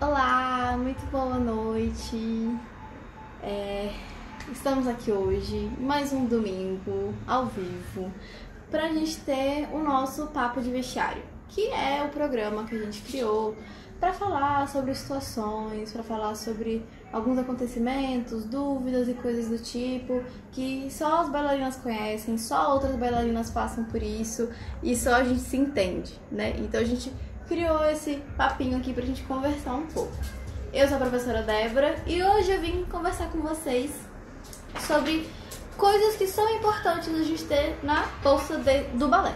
Olá, muito boa noite. É, estamos aqui hoje, mais um domingo, ao vivo, para a gente ter o nosso Papo de Vestiário, que é o programa que a gente criou para falar sobre situações, para falar sobre alguns acontecimentos, dúvidas e coisas do tipo que só as bailarinas conhecem, só outras bailarinas passam por isso e só a gente se entende, né? Então a gente criou esse papinho aqui pra gente conversar um pouco. Eu sou a professora Débora e hoje eu vim conversar com vocês sobre coisas que são importantes a gente ter na bolsa de, do balé.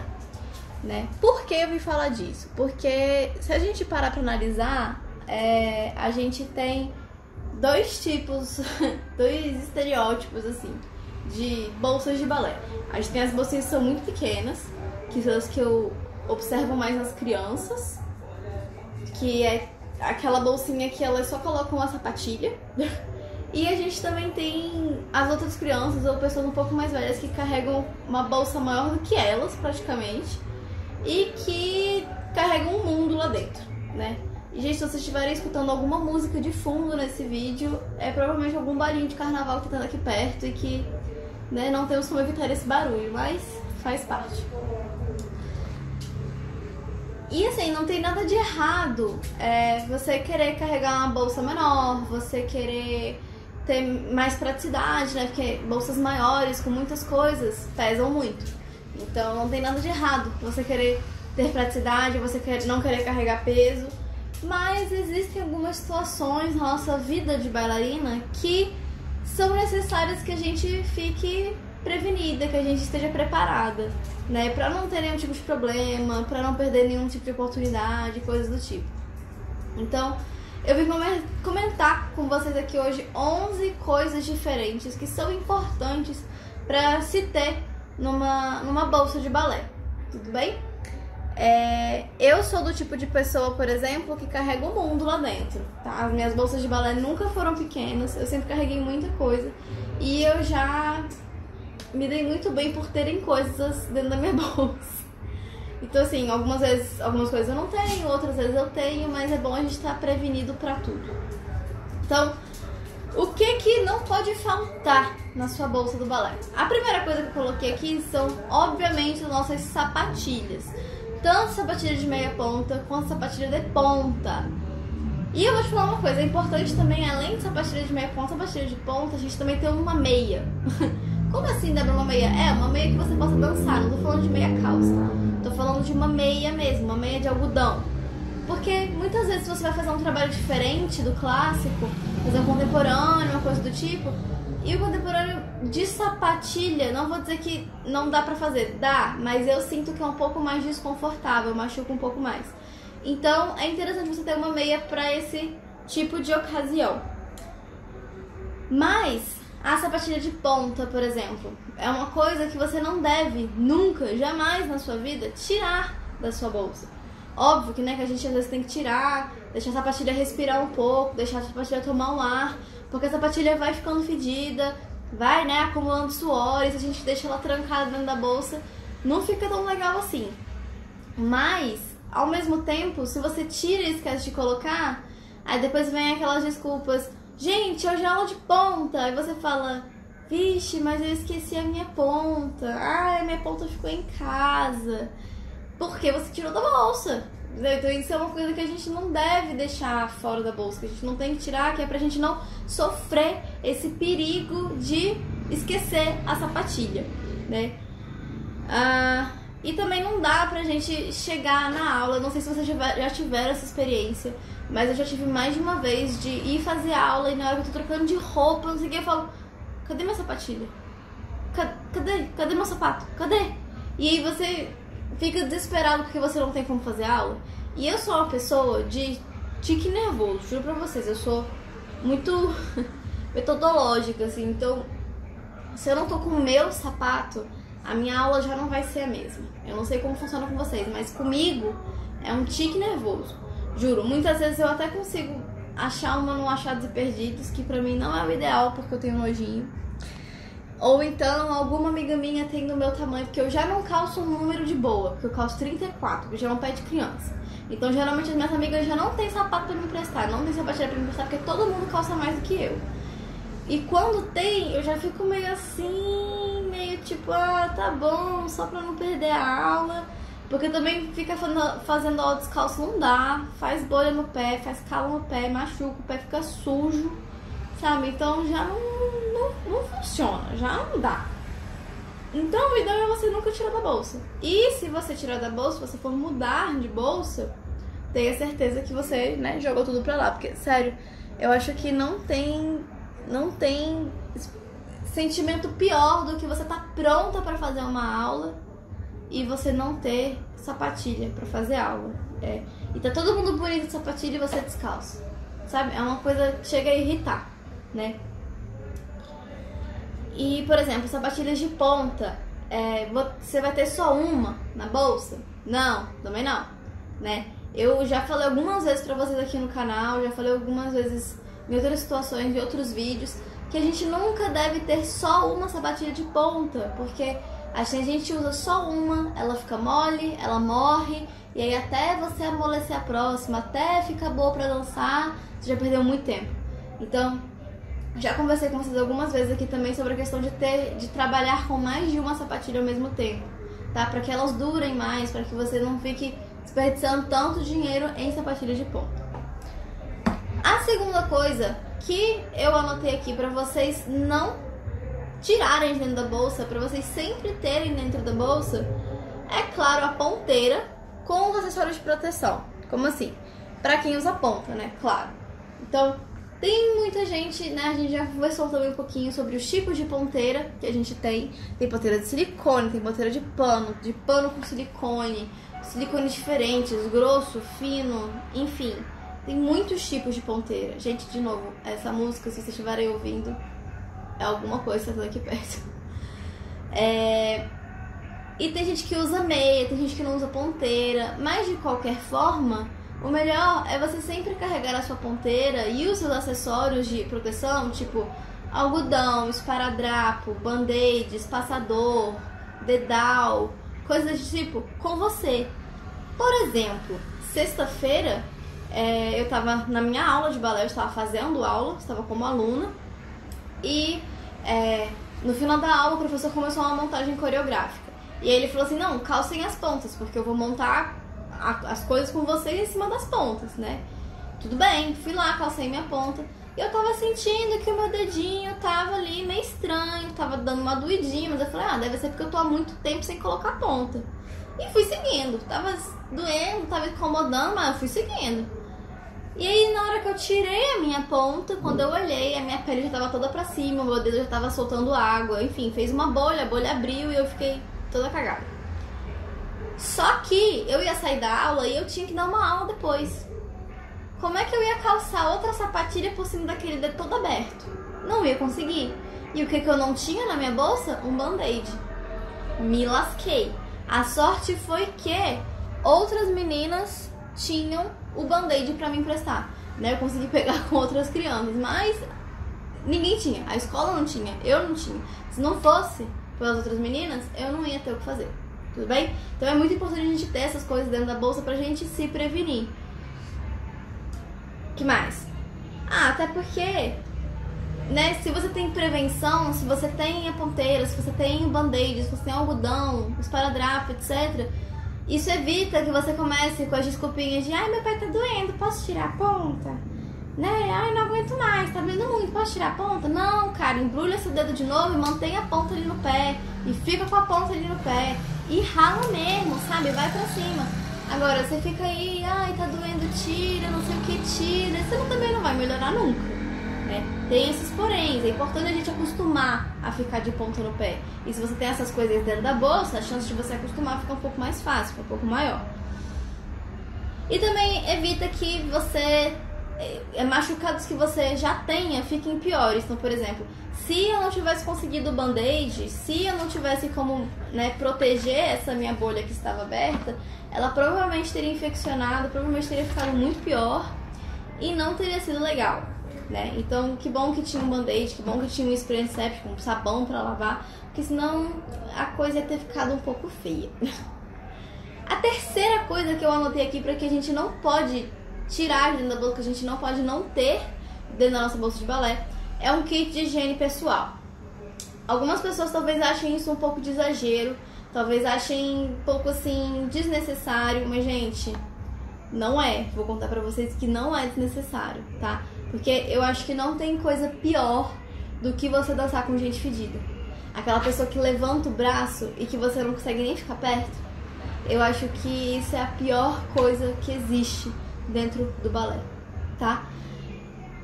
Né? Por que eu vim falar disso? Porque se a gente parar para analisar, é, a gente tem dois tipos, dois estereótipos assim, de bolsas de balé. A gente tem as bolsinhas que são muito pequenas, que são as que eu observo mais nas crianças, que é aquela bolsinha que elas só colocam uma sapatilha. E a gente também tem as outras crianças ou pessoas um pouco mais velhas que carregam uma bolsa maior do que elas, praticamente, e que carregam um mundo lá dentro, né? E, gente, se vocês estiverem escutando alguma música de fundo nesse vídeo, é provavelmente algum balinho de carnaval que tá aqui perto e que né, não temos como evitar esse barulho, mas faz parte. E assim, não tem nada de errado é, você querer carregar uma bolsa menor, você querer ter mais praticidade, né? Porque bolsas maiores com muitas coisas pesam muito. Então não tem nada de errado você querer ter praticidade, você quer, não querer carregar peso. Mas existem algumas situações na nossa vida de bailarina que são necessárias que a gente fique prevenida, que a gente esteja preparada, né, para não ter nenhum tipo de problema, para não perder nenhum tipo de oportunidade, coisas do tipo. Então, eu vim comentar com vocês aqui hoje 11 coisas diferentes que são importantes para se ter numa, numa bolsa de balé. Tudo bem? É, eu sou do tipo de pessoa, por exemplo, que carrega o mundo lá dentro. Tá? As minhas bolsas de balé nunca foram pequenas, eu sempre carreguei muita coisa. E eu já me dei muito bem por terem coisas dentro da minha bolsa. Então, assim, algumas vezes, algumas coisas eu não tenho, outras vezes eu tenho, mas é bom a gente estar prevenido para tudo. Então, o que que não pode faltar na sua bolsa do balé? A primeira coisa que eu coloquei aqui são, obviamente, as nossas sapatilhas tanto sapatilha de meia ponta quanto sapatilha de ponta. E eu vou te falar uma coisa, é importante também, além de sapatilha de meia ponta, sapatilha de ponta, a gente também tem uma meia. Como assim, Débora, uma meia? É, uma meia que você possa dançar, não tô falando de meia calça. Tô falando de uma meia mesmo, uma meia de algodão. Porque muitas vezes você vai fazer um trabalho diferente do clássico, fazer um contemporâneo, uma coisa do tipo, e o contemporâneo de sapatilha, não vou dizer que não dá pra fazer, dá, mas eu sinto que é um pouco mais desconfortável, machuca um pouco mais. Então é interessante você ter uma meia para esse tipo de ocasião. Mas a sapatilha de ponta, por exemplo, é uma coisa que você não deve nunca, jamais na sua vida tirar da sua bolsa. Óbvio que, né, que a gente às vezes tem que tirar, deixar a sapatilha respirar um pouco, deixar a sapatilha tomar um ar, porque a sapatilha vai ficando fedida, vai, né, acumulando suores, a gente deixa ela trancada dentro da bolsa, não fica tão legal assim. Mas, ao mesmo tempo, se você tira e esquece de colocar, aí depois vem aquelas desculpas, gente, hoje é aula de ponta, aí você fala, vixe, mas eu esqueci a minha ponta, ai, a minha ponta ficou em casa, porque você tirou da bolsa. Então isso é uma coisa que a gente não deve deixar fora da bolsa, que a gente não tem que tirar, que é pra gente não sofrer esse perigo de esquecer a sapatilha, né? Ah, e também não dá pra gente chegar na aula, não sei se vocês já tiveram essa experiência, mas eu já tive mais de uma vez de ir fazer aula e na hora que eu tô trocando de roupa, não sei o que, eu falo, cadê minha sapatilha? Cadê? Cadê meu sapato? Cadê? E aí você fica desesperado porque você não tem como fazer aula. E eu sou uma pessoa de tique nervoso, juro pra vocês, eu sou muito metodológica, assim, então se eu não tô com o meu sapato, a minha aula já não vai ser a mesma. Eu não sei como funciona com vocês, mas comigo é um tique nervoso. Juro, muitas vezes eu até consigo achar uma no Achados e Perdidos, que pra mim não é o ideal porque eu tenho nojinho. Ou então alguma amiga minha tem do meu tamanho, porque eu já não calço um número de boa, porque eu calço 34, que já é um pé de criança. Então, geralmente, as minhas amigas já não têm sapato pra me emprestar, não tem sapatilha pra me emprestar, porque todo mundo calça mais do que eu. E quando tem, eu já fico meio assim, meio tipo, ah, tá bom, só pra não perder a aula. Porque também fica fazendo, aula descalço não dá, faz bolha no pé, faz calo no pé, machuca, o pé fica sujo, sabe? Então já não, não, não funciona, já não dá. Então o ideal é você nunca tirar da bolsa. E se você tirar da bolsa, se você for mudar de bolsa, tenha certeza que você né, jogou tudo pra lá. Porque, sério, eu acho que não tem. Não tem sentimento pior do que você tá pronta para fazer uma aula e você não ter sapatilha para fazer aula. É. E tá todo mundo bonito de sapatilha e você descalço. Sabe? É uma coisa que chega a irritar, né? E, por exemplo, sapatilhas de ponta, é, você vai ter só uma na bolsa? Não, também não, né? Eu já falei algumas vezes pra vocês aqui no canal, já falei algumas vezes em outras situações, em outros vídeos, que a gente nunca deve ter só uma sapatilha de ponta, porque a gente usa só uma, ela fica mole, ela morre, e aí até você amolecer a próxima, até ficar boa pra dançar, você já perdeu muito tempo. Então, já conversei com vocês algumas vezes aqui também sobre a questão de ter, de trabalhar com mais de uma sapatilha ao mesmo tempo, tá? Para que elas durem mais, para que você não fique desperdiçando tanto dinheiro em sapatilha de ponta. A segunda coisa que eu anotei aqui para vocês não tirarem dentro da bolsa, para vocês sempre terem dentro da bolsa, é claro a ponteira com os acessórios de proteção. Como assim? Para quem usa ponta, né? Claro. Então, tem muita gente, né? A gente já conversou também um pouquinho sobre os tipos de ponteira que a gente tem. Tem ponteira de silicone, tem ponteira de pano, de pano com silicone, silicone diferentes, grosso, fino, enfim. Tem muitos tipos de ponteira. Gente, de novo, essa música, se vocês estiverem ouvindo, é alguma coisa que tá aqui perto. É... E tem gente que usa meia, tem gente que não usa ponteira, mas de qualquer forma o melhor é você sempre carregar a sua ponteira e os seus acessórios de proteção, tipo algodão, esparadrapo, band-aid, espaçador, dedal, coisas desse tipo, com você. Por exemplo, sexta-feira é, eu estava na minha aula de balé, eu estava fazendo aula, estava como aluna, e é, no final da aula o professor começou uma montagem coreográfica. E aí ele falou assim: não, calcem as pontas, porque eu vou montar as coisas com vocês em cima das pontas, né? Tudo bem, fui lá, calcei minha ponta. E eu tava sentindo que o meu dedinho tava ali meio estranho, tava dando uma doidinha, mas eu falei, ah, deve ser porque eu tô há muito tempo sem colocar ponta. E fui seguindo, tava doendo, tava incomodando, mas eu fui seguindo. E aí, na hora que eu tirei a minha ponta, quando eu olhei, a minha pele já tava toda pra cima, o meu dedo já tava soltando água, enfim, fez uma bolha, a bolha abriu e eu fiquei toda cagada. Só que eu ia sair da aula e eu tinha que dar uma aula depois. Como é que eu ia calçar outra sapatilha por cima daquele dedo todo aberto? Não ia conseguir. E o que, que eu não tinha na minha bolsa? Um band-aid. Me lasquei. A sorte foi que outras meninas tinham o band-aid pra me emprestar. Né? Eu consegui pegar com outras crianças, mas ninguém tinha. A escola não tinha, eu não tinha. Se não fosse pelas outras meninas, eu não ia ter o que fazer tudo bem? Então é muito importante a gente ter essas coisas dentro da bolsa pra gente se prevenir. que mais? Ah, até porque, né, se você tem prevenção, se você tem a ponteira, se você tem band-aid, se você tem algodão, esparadrapo, etc., isso evita que você comece com as desculpinhas de ai, meu pé tá doendo, posso tirar a ponta? Né? Ai, não aguento mais, tá doendo muito, posso tirar a ponta? Não, cara, embrulha seu dedo de novo e mantém a ponta ali no pé. E fica com a ponta ali no pé e rala mesmo, sabe? Vai pra cima. Agora, você fica aí, ai, tá doendo, tira, não sei o que, tira. Você também não vai melhorar nunca, né? Tem esses poréns. É importante a gente acostumar a ficar de ponta no pé. E se você tem essas coisas dentro da bolsa, a chance de você acostumar fica um pouco mais fácil, fica um pouco maior. E também evita que você é, é, machucados que você já tenha fiquem piores. Então, por exemplo, se eu não tivesse conseguido o band-aid, se eu não tivesse como né, proteger essa minha bolha que estava aberta, ela provavelmente teria infeccionado, provavelmente teria ficado muito pior e não teria sido legal. Né? Então, que bom que tinha um band-aid, que bom que tinha um spray antisséptico, um sabão para lavar, porque senão a coisa ia ter ficado um pouco feia. A terceira coisa que eu anotei aqui para que a gente não pode tirar dentro da bolsa, que a gente não pode não ter dentro da nossa bolsa de balé, é um kit de higiene pessoal. Algumas pessoas talvez achem isso um pouco de exagero, talvez achem um pouco assim desnecessário, mas gente, não é. Vou contar pra vocês que não é desnecessário, tá? Porque eu acho que não tem coisa pior do que você dançar com gente fedida. Aquela pessoa que levanta o braço e que você não consegue nem ficar perto. Eu acho que isso é a pior coisa que existe dentro do balé, tá?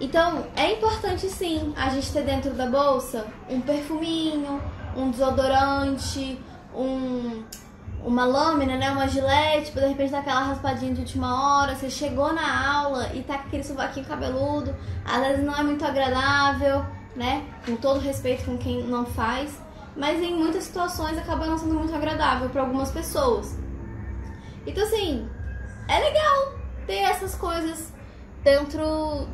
Então, é importante sim a gente ter dentro da bolsa um perfuminho, um desodorante, um, uma lâmina, né? Uma gilete, de repente dar aquela raspadinha de última hora. Você chegou na aula e tá com aquele sovaquinho cabeludo, às vezes não é muito agradável, né? Com todo respeito com quem não faz, mas em muitas situações acaba não sendo muito agradável para algumas pessoas. Então, assim, é legal ter essas coisas dentro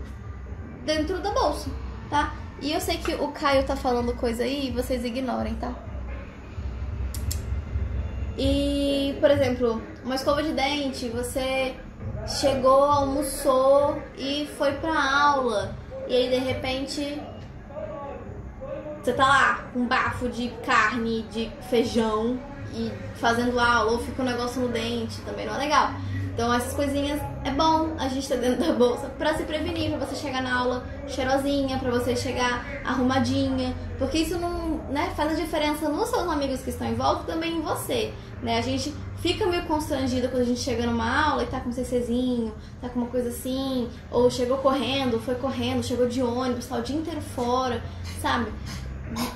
dentro da bolsa, tá? E eu sei que o Caio tá falando coisa aí, vocês ignorem, tá? E, por exemplo, uma escova de dente, você chegou, almoçou e foi pra aula. E aí de repente você tá lá com um bafo de carne, de feijão e fazendo aula, ou fica um negócio no dente, também não é legal. Então essas coisinhas é bom a gente ter dentro da bolsa para se prevenir, para você chegar na aula cheirosinha, para você chegar arrumadinha, porque isso não, né, faz a diferença nos seus amigos que estão em volta e também em você, né? A gente fica meio constrangido quando a gente chega numa aula e tá com um CCzinho, tá com uma coisa assim, ou chegou correndo, foi correndo, chegou de ônibus, tá o dia inteiro fora, sabe?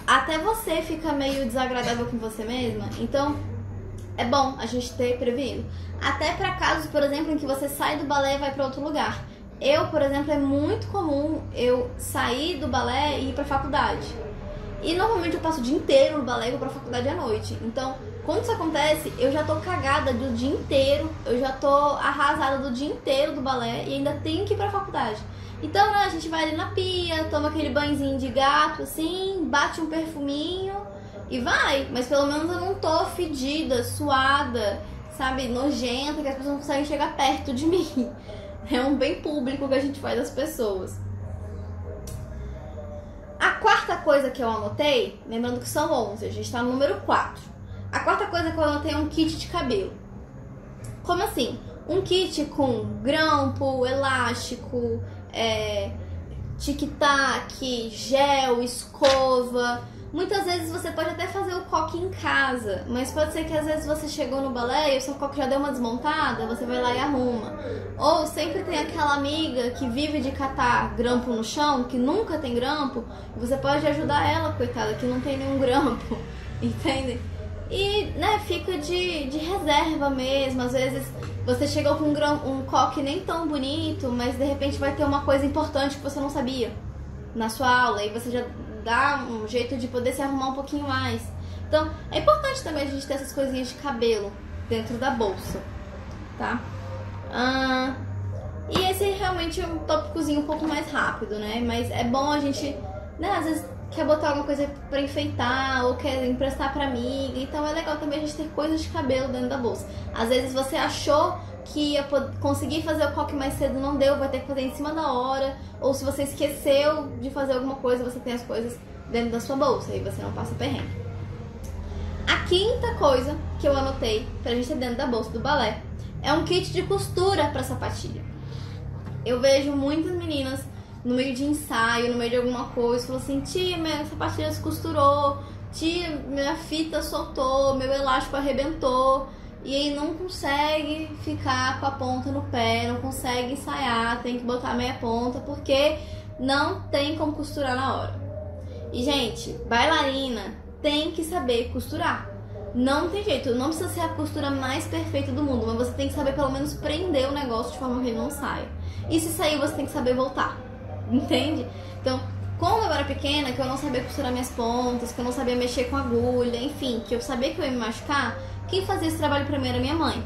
Até você fica meio desagradável com você mesma. Então, é bom a gente ter prevenido. Até para casos, por exemplo, em que você sai do balé e vai para outro lugar. Eu, por exemplo, é muito comum eu sair do balé e ir para faculdade. E normalmente eu passo o dia inteiro no balé e vou pra faculdade à noite. Então, quando isso acontece, eu já tô cagada do dia inteiro, eu já tô arrasada do dia inteiro do balé e ainda tenho que ir pra faculdade. Então, né, a gente vai ali na pia, toma aquele banhozinho de gato, assim, bate um perfuminho e vai, mas pelo menos eu não tô fedida, suada, sabe, nojenta, que as pessoas não conseguem chegar perto de mim. É um bem público que a gente faz das pessoas. A quarta coisa que eu anotei, lembrando que são 11, a gente tá no número 4. A quarta coisa que eu anotei é um kit de cabelo. Como assim? Um kit com grampo, elástico, é, tic-tac, gel, escova Muitas vezes você pode até fazer o coque em casa, mas pode ser que às vezes você chegou no balé e o seu coque já deu uma desmontada, você vai lá e arruma. Ou sempre tem aquela amiga que vive de catar grampo no chão, que nunca tem grampo, você pode ajudar ela, coitada, que não tem nenhum grampo, entende? E, né, fica de, de reserva mesmo. Às vezes você chegou com um, um coque nem tão bonito, mas de repente vai ter uma coisa importante que você não sabia na sua aula e você já dá um jeito de poder se arrumar um pouquinho mais. Então, é importante também a gente ter essas coisinhas de cabelo dentro da bolsa, tá? Ah, e esse é realmente um tópicozinho um pouco mais rápido, né? Mas é bom a gente, né, às vezes quer botar alguma coisa para enfeitar ou quer emprestar para amiga, então é legal também a gente ter coisas de cabelo dentro da bolsa. Às vezes você achou que ia conseguir fazer o coque mais cedo, não deu, vai ter que fazer em cima da hora. Ou se você esqueceu de fazer alguma coisa, você tem as coisas dentro da sua bolsa e você não passa perrengue. A quinta coisa que eu anotei pra gente ter dentro da bolsa do balé é um kit de costura para sapatilha. Eu vejo muitas meninas no meio de ensaio, no meio de alguma coisa, falam assim: tia, minha sapatilha se costurou, tia, minha fita soltou, meu elástico arrebentou e aí não consegue ficar com a ponta no pé, não consegue ensaiar, tem que botar meia ponta porque não tem como costurar na hora. E gente, bailarina tem que saber costurar. Não tem jeito, não precisa ser a costura mais perfeita do mundo, mas você tem que saber pelo menos prender o negócio de forma que ele não saia. E se sair, você tem que saber voltar. Entende? Então, como eu era pequena, que eu não sabia costurar minhas pontas, que eu não sabia mexer com agulha, enfim, que eu sabia que eu ia me machucar, quem fazia esse trabalho pra mim era minha mãe.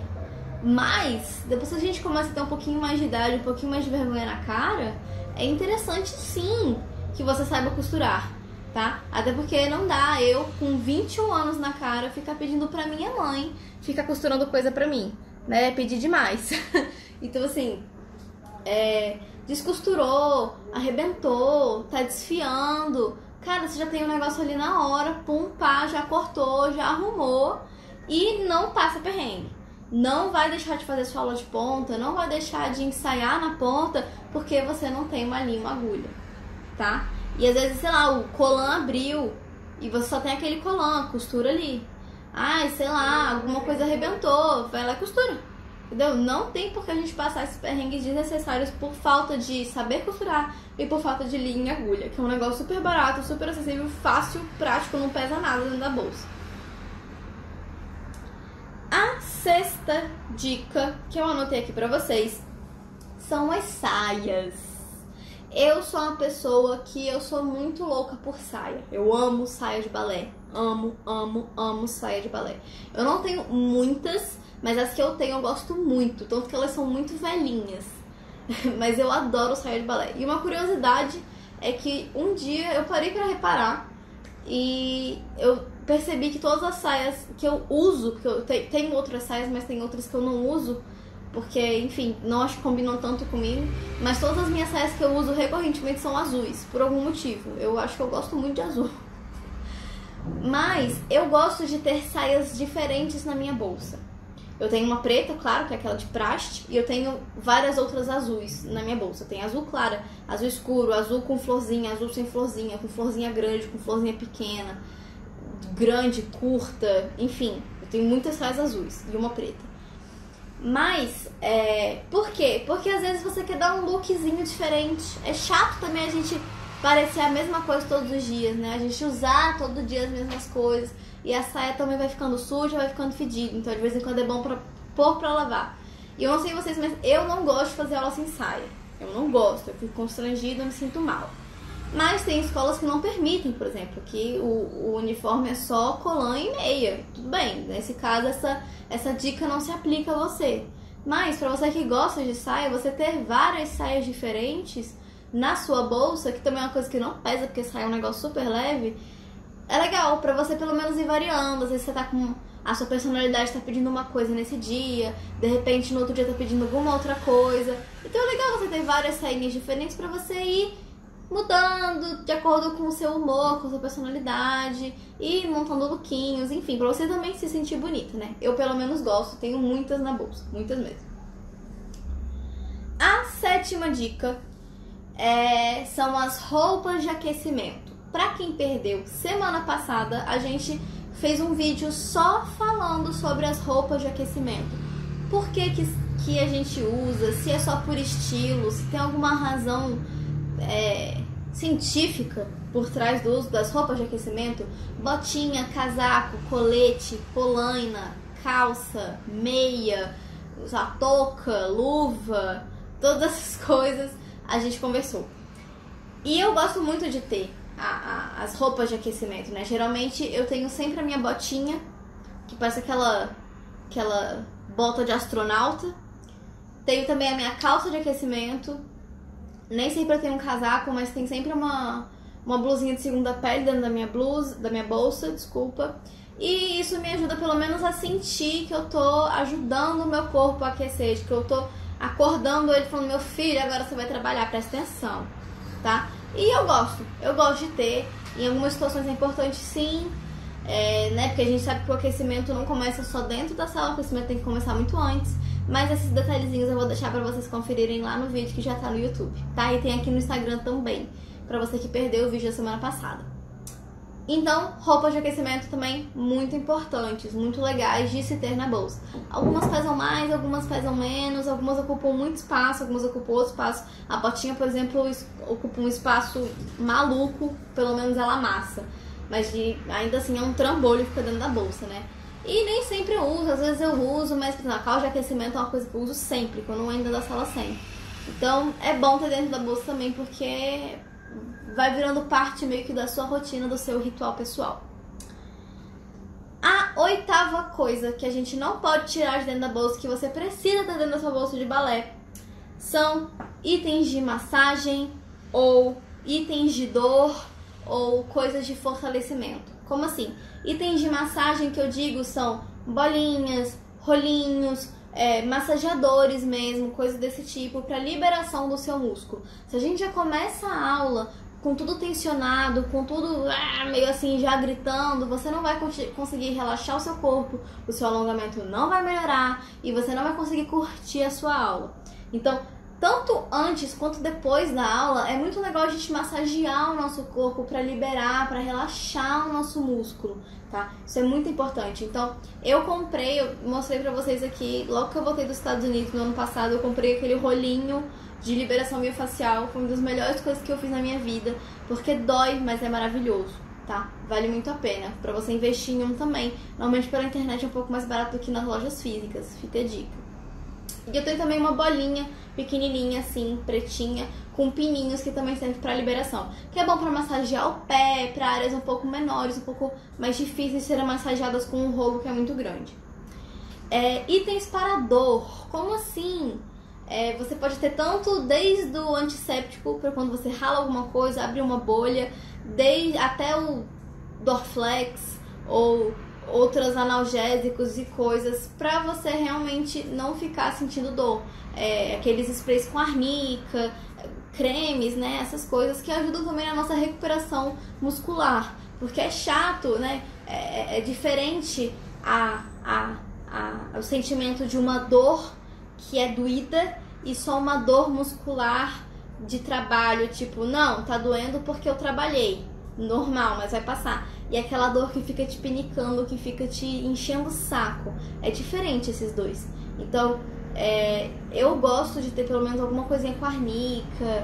Mas, depois que a gente começa a ter um pouquinho mais de idade, um pouquinho mais de vergonha na cara, é interessante sim que você saiba costurar. tá? Até porque não dá eu, com 21 anos na cara, ficar pedindo pra minha mãe ficar costurando coisa pra mim, né? Pedir demais. então, assim, é, descosturou, arrebentou, tá desfiando. Cara, você já tem um negócio ali na hora, pum, pá, já cortou, já arrumou e não passa perrengue. Não vai deixar de fazer sua aula de ponta, não vai deixar de ensaiar na ponta porque você não tem uma linha, uma agulha, tá? E às vezes, sei lá, o colan abriu e você só tem aquele colan, costura ali. Ai, sei lá, alguma coisa arrebentou, vai lá e costura. Entendeu? Não tem por que a gente passar esses perrengues desnecessários por falta de saber costurar e por falta de linha e agulha, que é um negócio super barato, super acessível, fácil, prático, não pesa nada dentro da bolsa. A sexta dica que eu anotei aqui pra vocês são as saias. Eu sou uma pessoa que eu sou muito louca por saia. Eu amo saia de balé. Amo, amo, amo saia de balé. Eu não tenho muitas, mas as que eu tenho eu gosto muito, tanto que elas são muito velhinhas. mas eu adoro saia de balé. E uma curiosidade é que um dia eu parei para reparar e eu percebi que todas as saias que eu uso, porque eu tenho outras saias, mas tem outras que eu não uso, porque, enfim, não acho que combinam tanto comigo, mas todas as minhas saias que eu uso recorrentemente são azuis, por algum motivo. Eu acho que eu gosto muito de azul. Mas eu gosto de ter saias diferentes na minha bolsa. Eu tenho uma preta, claro, que é aquela de praste, e eu tenho várias outras azuis na minha bolsa. Tem azul clara, azul escuro, azul com florzinha, azul sem florzinha, com florzinha grande, com florzinha pequena, grande, curta, enfim. Eu tenho muitas saias azuis e uma preta. Mas, é, por quê? Porque às vezes você quer dar um lookzinho diferente. É chato também a gente parecer a mesma coisa todos os dias, né? A gente usar todo dia as mesmas coisas. E a saia também vai ficando suja, vai ficando fedida. Então, de vez em quando é bom pra pôr pra lavar. E eu não sei vocês, mas eu não gosto de fazer aula sem saia. Eu não gosto, eu fico constrangida, eu me sinto mal. Mas tem escolas que não permitem, por exemplo, que o, o uniforme é só colã e meia. Tudo bem, nesse caso essa, essa dica não se aplica a você. Mas para você que gosta de saia, você ter várias saias diferentes na sua bolsa, que também é uma coisa que não pesa, porque saia é um negócio super leve, é legal para você pelo menos ir variando. Às vezes você tá com a sua personalidade tá pedindo uma coisa nesse dia, de repente no outro dia tá pedindo alguma outra coisa. Então é legal você ter várias sainhas diferentes para você ir mudando de acordo com o seu humor, com a sua personalidade e montando lookinhos, enfim, para você também se sentir bonita, né? Eu pelo menos gosto, tenho muitas na bolsa, muitas mesmo. A sétima dica é, são as roupas de aquecimento. Para quem perdeu semana passada, a gente fez um vídeo só falando sobre as roupas de aquecimento. Por que, que, que a gente usa, se é só por estilo, se tem alguma razão é, científica por trás do uso das roupas de aquecimento, botinha, casaco, colete, polaina, calça, meia, a luva, todas essas coisas a gente conversou. E eu gosto muito de ter a, a, as roupas de aquecimento, né? Geralmente eu tenho sempre a minha botinha, que parece aquela, aquela bota de astronauta. Tenho também a minha calça de aquecimento, nem sempre eu tenho um casaco, mas tem sempre uma, uma blusinha de segunda pele dentro da minha blusa, da minha bolsa, desculpa. E isso me ajuda pelo menos a sentir que eu tô ajudando o meu corpo a aquecer, que eu tô acordando ele falando, meu filho, agora você vai trabalhar, presta atenção, tá? E eu gosto, eu gosto de ter. Em algumas situações é importante sim, é, né? Porque a gente sabe que o aquecimento não começa só dentro da sala, o aquecimento tem que começar muito antes. Mas esses detalhezinhos eu vou deixar para vocês conferirem lá no vídeo que já tá no YouTube, tá? E tem aqui no Instagram também, para você que perdeu o vídeo da semana passada. Então, roupas de aquecimento também muito importantes, muito legais de se ter na bolsa. Algumas pesam mais, algumas pesam menos, algumas ocupam muito espaço, algumas ocupam outro espaço. A botinha, por exemplo, ocupa um espaço maluco, pelo menos ela amassa. Mas de, ainda assim é um trambolho que fica dentro da bolsa, né? E nem sempre eu uso, às vezes eu uso, mas na calça de aquecimento é uma coisa que eu uso sempre, quando eu ainda da sala sempre. Então é bom ter dentro da bolsa também, porque vai virando parte meio que da sua rotina, do seu ritual pessoal. A oitava coisa que a gente não pode tirar de dentro da bolsa, que você precisa ter dentro da sua bolsa de balé, são itens de massagem ou itens de dor ou coisas de fortalecimento. Como assim? Itens de massagem que eu digo são bolinhas, rolinhos, é, massageadores mesmo, coisas desse tipo, para liberação do seu músculo. Se a gente já começa a aula com tudo tensionado, com tudo ah, meio assim já gritando, você não vai conseguir relaxar o seu corpo, o seu alongamento não vai melhorar e você não vai conseguir curtir a sua aula. Então, tanto antes quanto depois da aula, é muito legal a gente massagear o nosso corpo para liberar, para relaxar o nosso músculo, tá? Isso é muito importante. Então, eu comprei, eu mostrei para vocês aqui, logo que eu voltei dos Estados Unidos no ano passado, eu comprei aquele rolinho de liberação miofascial, foi uma das melhores coisas que eu fiz na minha vida, porque dói, mas é maravilhoso, tá? Vale muito a pena para você investir em um também. Normalmente pela internet é um pouco mais barato do que nas lojas físicas, fica a dica. E eu tenho também uma bolinha pequenininha assim, pretinha, com pininhos que também serve para liberação. Que é bom para massagear o pé, para áreas um pouco menores, um pouco mais difíceis de serem massageadas com um rolo que é muito grande. É, itens para dor, como assim? É, você pode ter tanto desde o antisséptico, para quando você rala alguma coisa, abre uma bolha, desde, até o Dorflex ou outros analgésicos e coisas para você realmente não ficar sentindo dor. É, aqueles sprays com arnica, cremes, né? Essas coisas que ajudam também na nossa recuperação muscular. Porque é chato, né? É, é diferente a, a, a, o sentimento de uma dor que é doída e só uma dor muscular de trabalho, tipo, não, tá doendo porque eu trabalhei. Normal, mas vai passar e aquela dor que fica te pinicando, que fica te enchendo o saco. É diferente esses dois. Então, é, eu gosto de ter pelo menos alguma coisinha com arnica,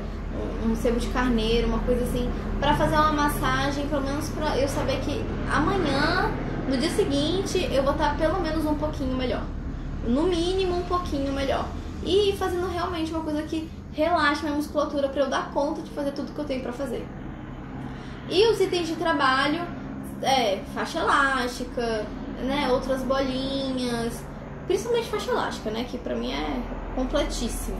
um, um sebo de carneiro, uma coisa assim, para fazer uma massagem, pelo menos para eu saber que amanhã, no dia seguinte, eu vou estar pelo menos um pouquinho melhor. No mínimo, um pouquinho melhor. E fazendo realmente uma coisa que relaxe minha musculatura para eu dar conta de fazer tudo que eu tenho para fazer. E os itens de trabalho, é, faixa elástica, né, outras bolinhas, principalmente faixa elástica, né, que pra mim é completíssimo,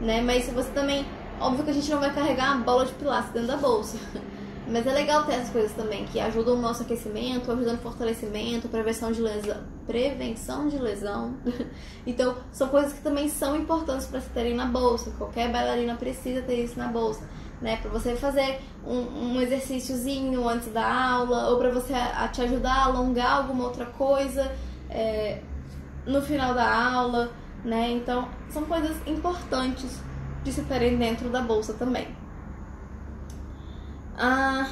né, mas você também, óbvio que a gente não vai carregar uma bola de pilates dentro da bolsa, mas é legal ter essas coisas também, que ajudam o nosso aquecimento, ajudam no fortalecimento, prevenção de lesão, prevenção de lesão, então são coisas que também são importantes para se terem na bolsa, qualquer bailarina precisa ter isso na bolsa, né? Para você fazer um, um exercíciozinho antes da aula, ou para você a, a, te ajudar a alongar alguma outra coisa é, no final da aula, né? Então, são coisas importantes de se terem dentro da bolsa também. Ah,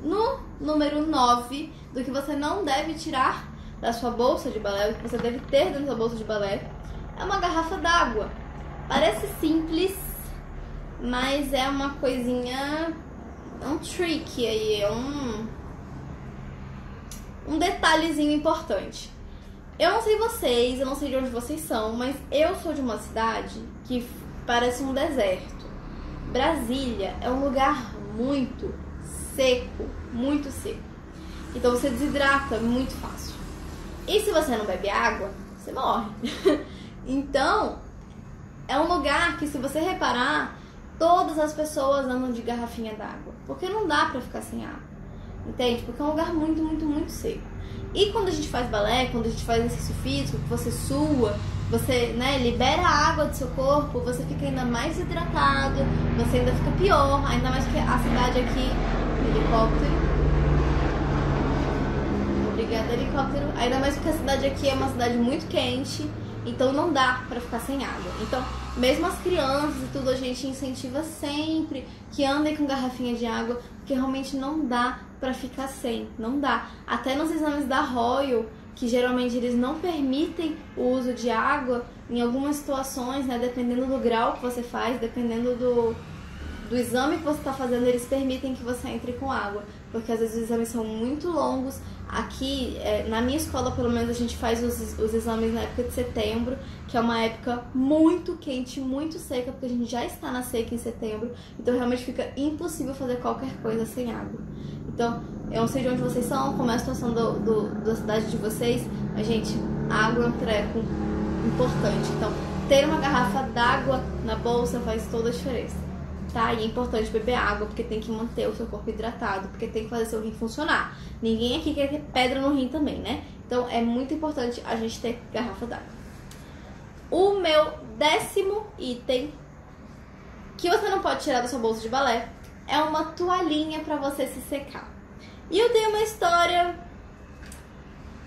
no número 9, do que você não deve tirar da sua bolsa de balé, o que você deve ter dentro da bolsa de balé, é uma garrafa d'água. Parece simples, mas é uma coisinha. É um trick aí, é um. Um detalhezinho importante. Eu não sei vocês, eu não sei de onde vocês são, mas eu sou de uma cidade que parece um deserto. Brasília é um lugar muito seco, muito seco. Então você desidrata muito fácil. E se você não bebe água, você morre. então, é um lugar que se você reparar, todas as pessoas andam de garrafinha d'água. Porque não dá pra ficar sem água. Entende? Porque é um lugar muito, muito, muito seco. E quando a gente faz balé, quando a gente faz exercício físico, você sua, você né, libera a água do seu corpo, você fica ainda mais hidratado, você ainda fica pior, ainda mais que a cidade aqui. Helicóptero. Obrigada, helicóptero. Ainda mais porque a cidade aqui é uma cidade muito quente então não dá para ficar sem água. Então, mesmo as crianças e tudo, a gente incentiva sempre que andem com garrafinha de água, porque realmente não dá para ficar sem, não dá. Até nos exames da Royal, que geralmente eles não permitem o uso de água, em algumas situações, né, dependendo do grau que você faz, dependendo do, do exame que você está fazendo, eles permitem que você entre com água, porque às vezes os exames são muito longos Aqui, é, na minha escola, pelo menos, a gente faz os, os exames na época de setembro, que é uma época muito quente, muito seca, porque a gente já está na seca em setembro, então realmente fica impossível fazer qualquer coisa sem água. Então, eu não sei de onde vocês são, como é a situação do, do da cidade de vocês, mas, gente, água é um treco importante. Então, ter uma garrafa d'água na bolsa faz toda a diferença. Tá? E é importante beber água, porque tem que manter o seu corpo hidratado, porque tem que fazer seu rim funcionar. Ninguém aqui quer ter pedra no rim também, né? Então é muito importante a gente ter garrafa d'água. O meu décimo item que você não pode tirar da sua bolsa de balé é uma toalhinha para você se secar. E eu tenho uma história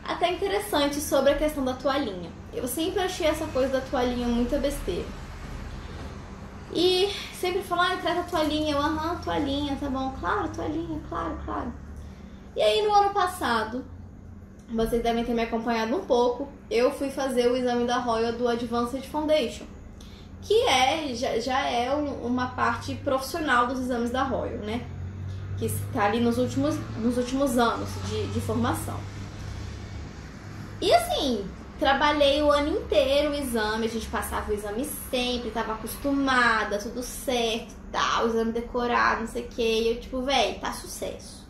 até interessante sobre a questão da toalhinha. Eu sempre achei essa coisa da toalhinha muito besteira. E sempre falar, ah, traz a toalhinha. Eu, aham, toalhinha, tá bom. Claro, toalhinha, claro, claro. E aí no ano passado, vocês devem ter me acompanhado um pouco, eu fui fazer o exame da Royal do Advanced Foundation. Que é, já, já é um, uma parte profissional dos exames da Royal, né? Que está ali nos últimos, nos últimos anos de, de formação. E assim, Trabalhei o ano inteiro o exame, a gente passava o exame sempre, tava acostumada, tudo certo tal, o exame decorado, não sei o que. E eu, tipo, véi, tá sucesso.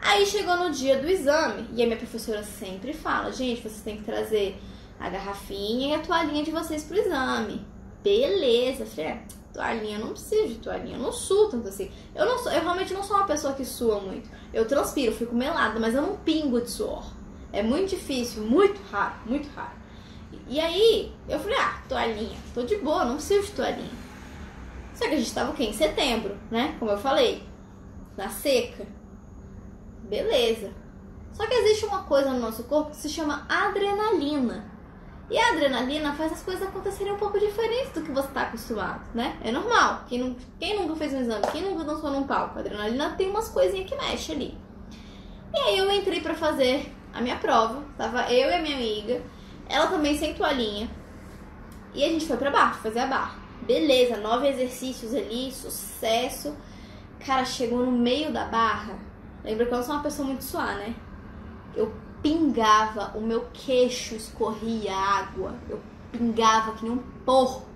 Aí chegou no dia do exame, e a minha professora sempre fala: gente, vocês têm que trazer a garrafinha e a toalhinha de vocês pro exame. Beleza, falei, é, toalhinha, eu não preciso de toalhinha, eu não suo tanto assim. Eu, não sou, eu realmente não sou uma pessoa que sua muito. Eu transpiro, fico melada, mas eu não pingo de suor. É muito difícil, muito raro, muito raro. E aí, eu falei, ah, toalhinha, tô de boa, não preciso de toalhinha. Só que a gente tava o quê? Em setembro, né? Como eu falei, na seca. Beleza. Só que existe uma coisa no nosso corpo que se chama adrenalina. E a adrenalina faz as coisas acontecerem um pouco diferentes do que você está acostumado, né? É normal. Quem, não, quem nunca fez um exame, quem nunca dançou num palco, a adrenalina tem umas coisinhas que mexe ali. E aí eu entrei para fazer a minha prova. Tava eu e a minha amiga. Ela também sem toalhinha. E a gente foi pra barra, fazer a barra. Beleza, nove exercícios ali, sucesso. Cara, chegou no meio da barra. Lembra que eu sou uma pessoa muito suar, né? Eu pingava, o meu queixo escorria água. Eu pingava que nem um porco.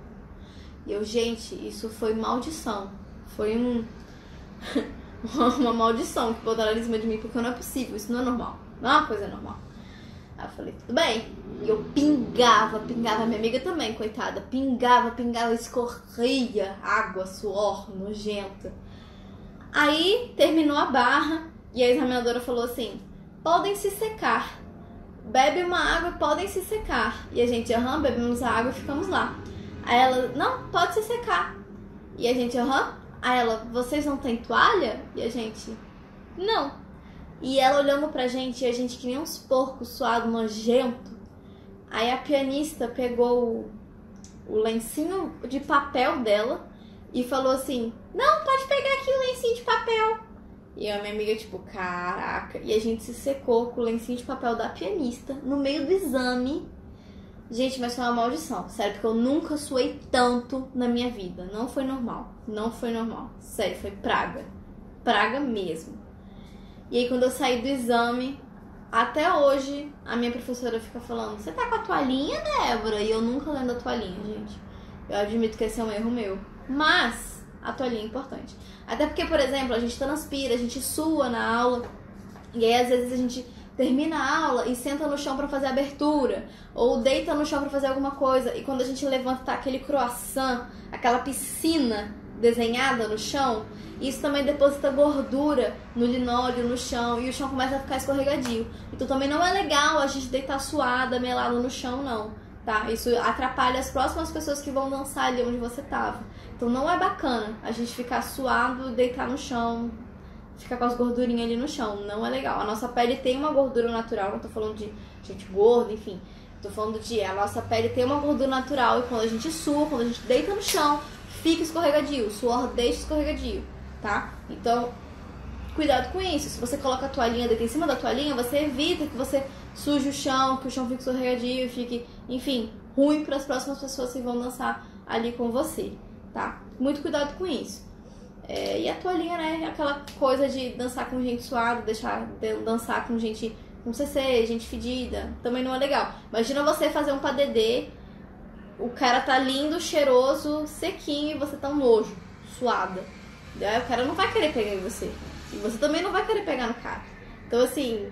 E eu, gente, isso foi maldição. Foi um. uma maldição que botaram em cima de mim, porque não é possível, isso não é normal. Não é uma coisa normal. Aí eu falei, tudo bem. E eu pingava, pingava, minha amiga também, coitada. Pingava, pingava, escorria água, suor, nojenta. Aí terminou a barra e a examinadora falou assim: podem se secar. Bebe uma água, podem se secar. E a gente, aham, bebemos a água e ficamos lá. Aí ela, não, pode se secar. E a gente, aham. Aí ela, vocês não têm toalha? E a gente, não. E ela olhando pra gente, e a gente que nem uns porcos suado, nojento. Aí a pianista pegou o, lencinho de papel dela e falou assim: Não, pode pegar aqui o lencinho de papel. E a minha amiga, tipo, caraca. E a gente se secou com o lencinho de papel da pianista no meio do exame. Gente, mas foi uma maldição, sério, porque eu nunca suei tanto na minha vida. Não foi normal. Não foi normal. Sério, foi praga. Praga mesmo. E aí quando eu saí do exame, até hoje a minha professora fica falando: Você tá com a toalhinha, Débora? E eu nunca lendo a toalhinha, gente. Eu admito que esse é um erro meu. Mas a toalhinha é importante. Até porque, por exemplo, a gente transpira, a gente sua na aula. E aí às vezes a gente termina a aula e senta no chão para fazer abertura, ou deita no chão para fazer alguma coisa, e quando a gente levanta tá aquele croissant, aquela piscina desenhada no chão, isso também deposita gordura no linóleo, no chão, e o chão começa a ficar escorregadio. Então também não é legal a gente deitar suada, melado no chão, não. Tá? Isso atrapalha as próximas pessoas que vão dançar ali onde você tava. Então não é bacana a gente ficar suado, deitar no chão, ficar com as gordurinhas ali no chão. Não é legal. A nossa pele tem uma gordura natural, não tô falando de gente gorda, enfim. Tô falando de a nossa pele tem uma gordura natural e quando a gente sua, quando a gente deita no chão, fica escorregadio, o suor deixa escorregadio tá? Então, cuidado com isso. Se você coloca a toalhinha daqui em cima da toalhinha, você evita que você suje o chão, que o chão fique escorregadio, fique, enfim, ruim para as próximas pessoas que vão dançar ali com você, tá? Muito cuidado com isso. É, e a toalhinha, né, é aquela coisa de dançar com gente suada, deixar de dançar com gente com CC, gente fedida, também não é legal. Imagina você fazer um padedê, o cara tá lindo, cheiroso, sequinho e você tá um nojo, suada. Aí o cara não vai querer pegar em você. E você também não vai querer pegar no cara. Então, assim,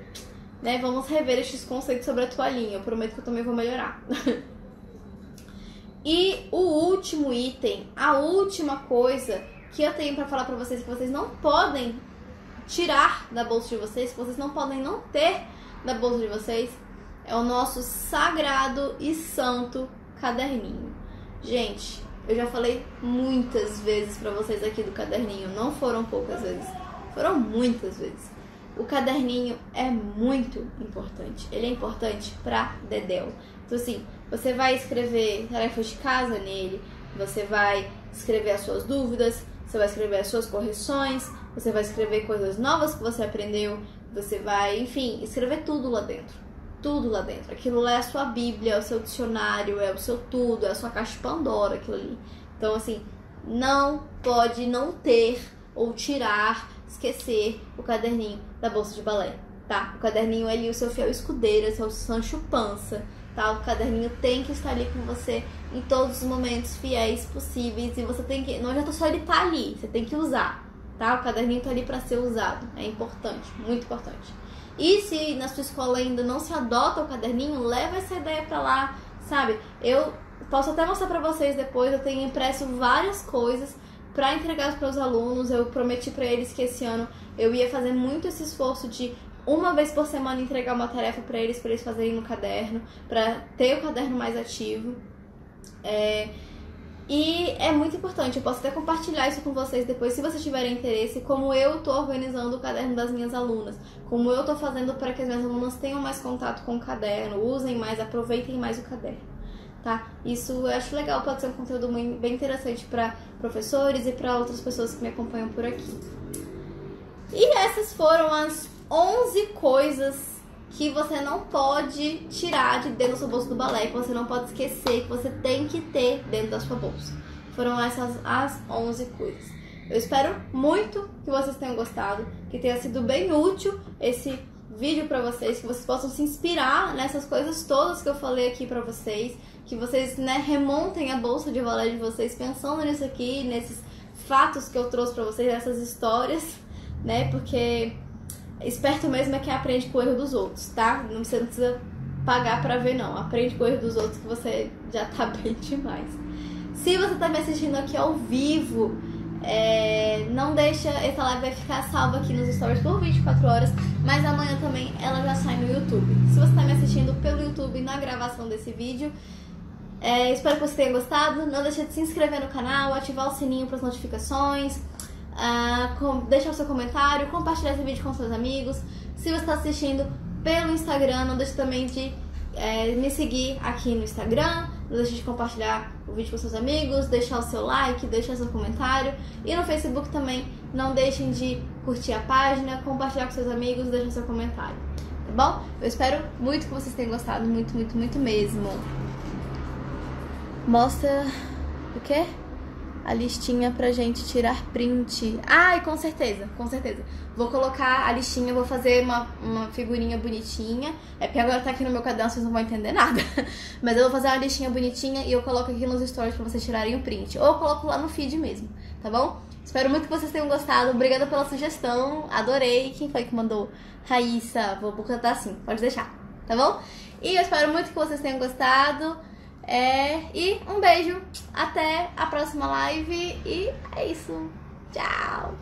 né, vamos rever estes conceitos sobre a toalhinha. Eu prometo que eu também vou melhorar. e o último item, a última coisa que eu tenho para falar para vocês que vocês não podem tirar da bolsa de vocês, que vocês não podem não ter da bolsa de vocês, é o nosso sagrado e santo caderninho. Gente, eu já falei muitas vezes para vocês aqui do caderninho, não foram poucas vezes, foram muitas vezes. O caderninho é muito importante. Ele é importante para Dedel. Então assim, você vai escrever tarefas de casa nele, você vai escrever as suas dúvidas, você vai escrever as suas correções, você vai escrever coisas novas que você aprendeu, você vai, enfim, escrever tudo lá dentro. Tudo lá dentro. Aquilo lá é a sua Bíblia, é o seu dicionário, é o seu tudo, é a sua caixa de Pandora, aquilo ali. Então, assim, não pode não ter ou tirar, esquecer o caderninho da bolsa de balé, tá? O caderninho é ali o seu fiel escudeiro, é o seu Sancho Pança, tá? O caderninho tem que estar ali com você em todos os momentos fiéis possíveis e você tem que, não adianta só ele estar tá ali, você tem que usar, tá? O caderninho tá ali para ser usado, é importante, muito importante. E se na sua escola ainda não se adota o caderninho, leva essa ideia para lá, sabe? Eu posso até mostrar para vocês depois, eu tenho impresso várias coisas para entregar para os alunos. Eu prometi para eles que esse ano eu ia fazer muito esse esforço de uma vez por semana entregar uma tarefa para eles, para eles fazerem no caderno, para ter o caderno mais ativo. É, e é muito importante, eu posso até compartilhar isso com vocês depois, se vocês tiverem interesse, como eu estou organizando o caderno das minhas alunas, como eu estou fazendo para que as minhas alunas tenham mais contato com o caderno, usem mais, aproveitem mais o caderno, tá? Isso eu acho legal, pode ser um conteúdo bem interessante para professores e para outras pessoas que me acompanham por aqui. E essas foram as 11 coisas que você não pode tirar de dentro do seu bolso do balé, que você não pode esquecer, que você tem que ter dentro da sua bolsa. Foram essas as 11 coisas. Eu espero muito que vocês tenham gostado, que tenha sido bem útil esse vídeo para vocês, que vocês possam se inspirar nessas coisas todas que eu falei aqui para vocês, que vocês, né, remontem a bolsa de balé de vocês pensando nisso aqui, nesses fatos que eu trouxe para vocês, essas histórias, né? Porque Esperto mesmo é quem aprende com o erro dos outros, tá? Não, você não precisa pagar pra ver, não. Aprende com o erro dos outros que você já tá bem demais. Se você tá me assistindo aqui ao vivo, é, não deixa, essa live vai ficar salva aqui nos stories por 24 horas, mas amanhã também ela já sai no YouTube. Se você tá me assistindo pelo YouTube na gravação desse vídeo, é, espero que você tenha gostado. Não deixe de se inscrever no canal, ativar o sininho para as notificações. Uh, com, deixar o seu comentário, compartilhar esse vídeo com seus amigos. Se você está assistindo pelo Instagram, não deixe também de é, me seguir aqui no Instagram. Não deixe de compartilhar o vídeo com seus amigos, deixar o seu like, deixar seu comentário. E no Facebook também, não deixem de curtir a página, compartilhar com seus amigos, deixar seu comentário. Tá bom? Eu espero muito que vocês tenham gostado, muito, muito, muito mesmo. Mostra o quê? A listinha pra gente tirar print. Ai, com certeza, com certeza. Vou colocar a listinha, vou fazer uma, uma figurinha bonitinha. É porque agora tá aqui no meu caderno, vocês não vão entender nada. Mas eu vou fazer uma listinha bonitinha e eu coloco aqui nos stories pra vocês tirarem o print. Ou eu coloco lá no feed mesmo, tá bom? Espero muito que vocês tenham gostado. Obrigada pela sugestão. Adorei. Quem foi que mandou? Raíssa. Vou botar assim, pode deixar, tá bom? E eu espero muito que vocês tenham gostado. É, e um beijo, até a próxima live e é isso. Tchau!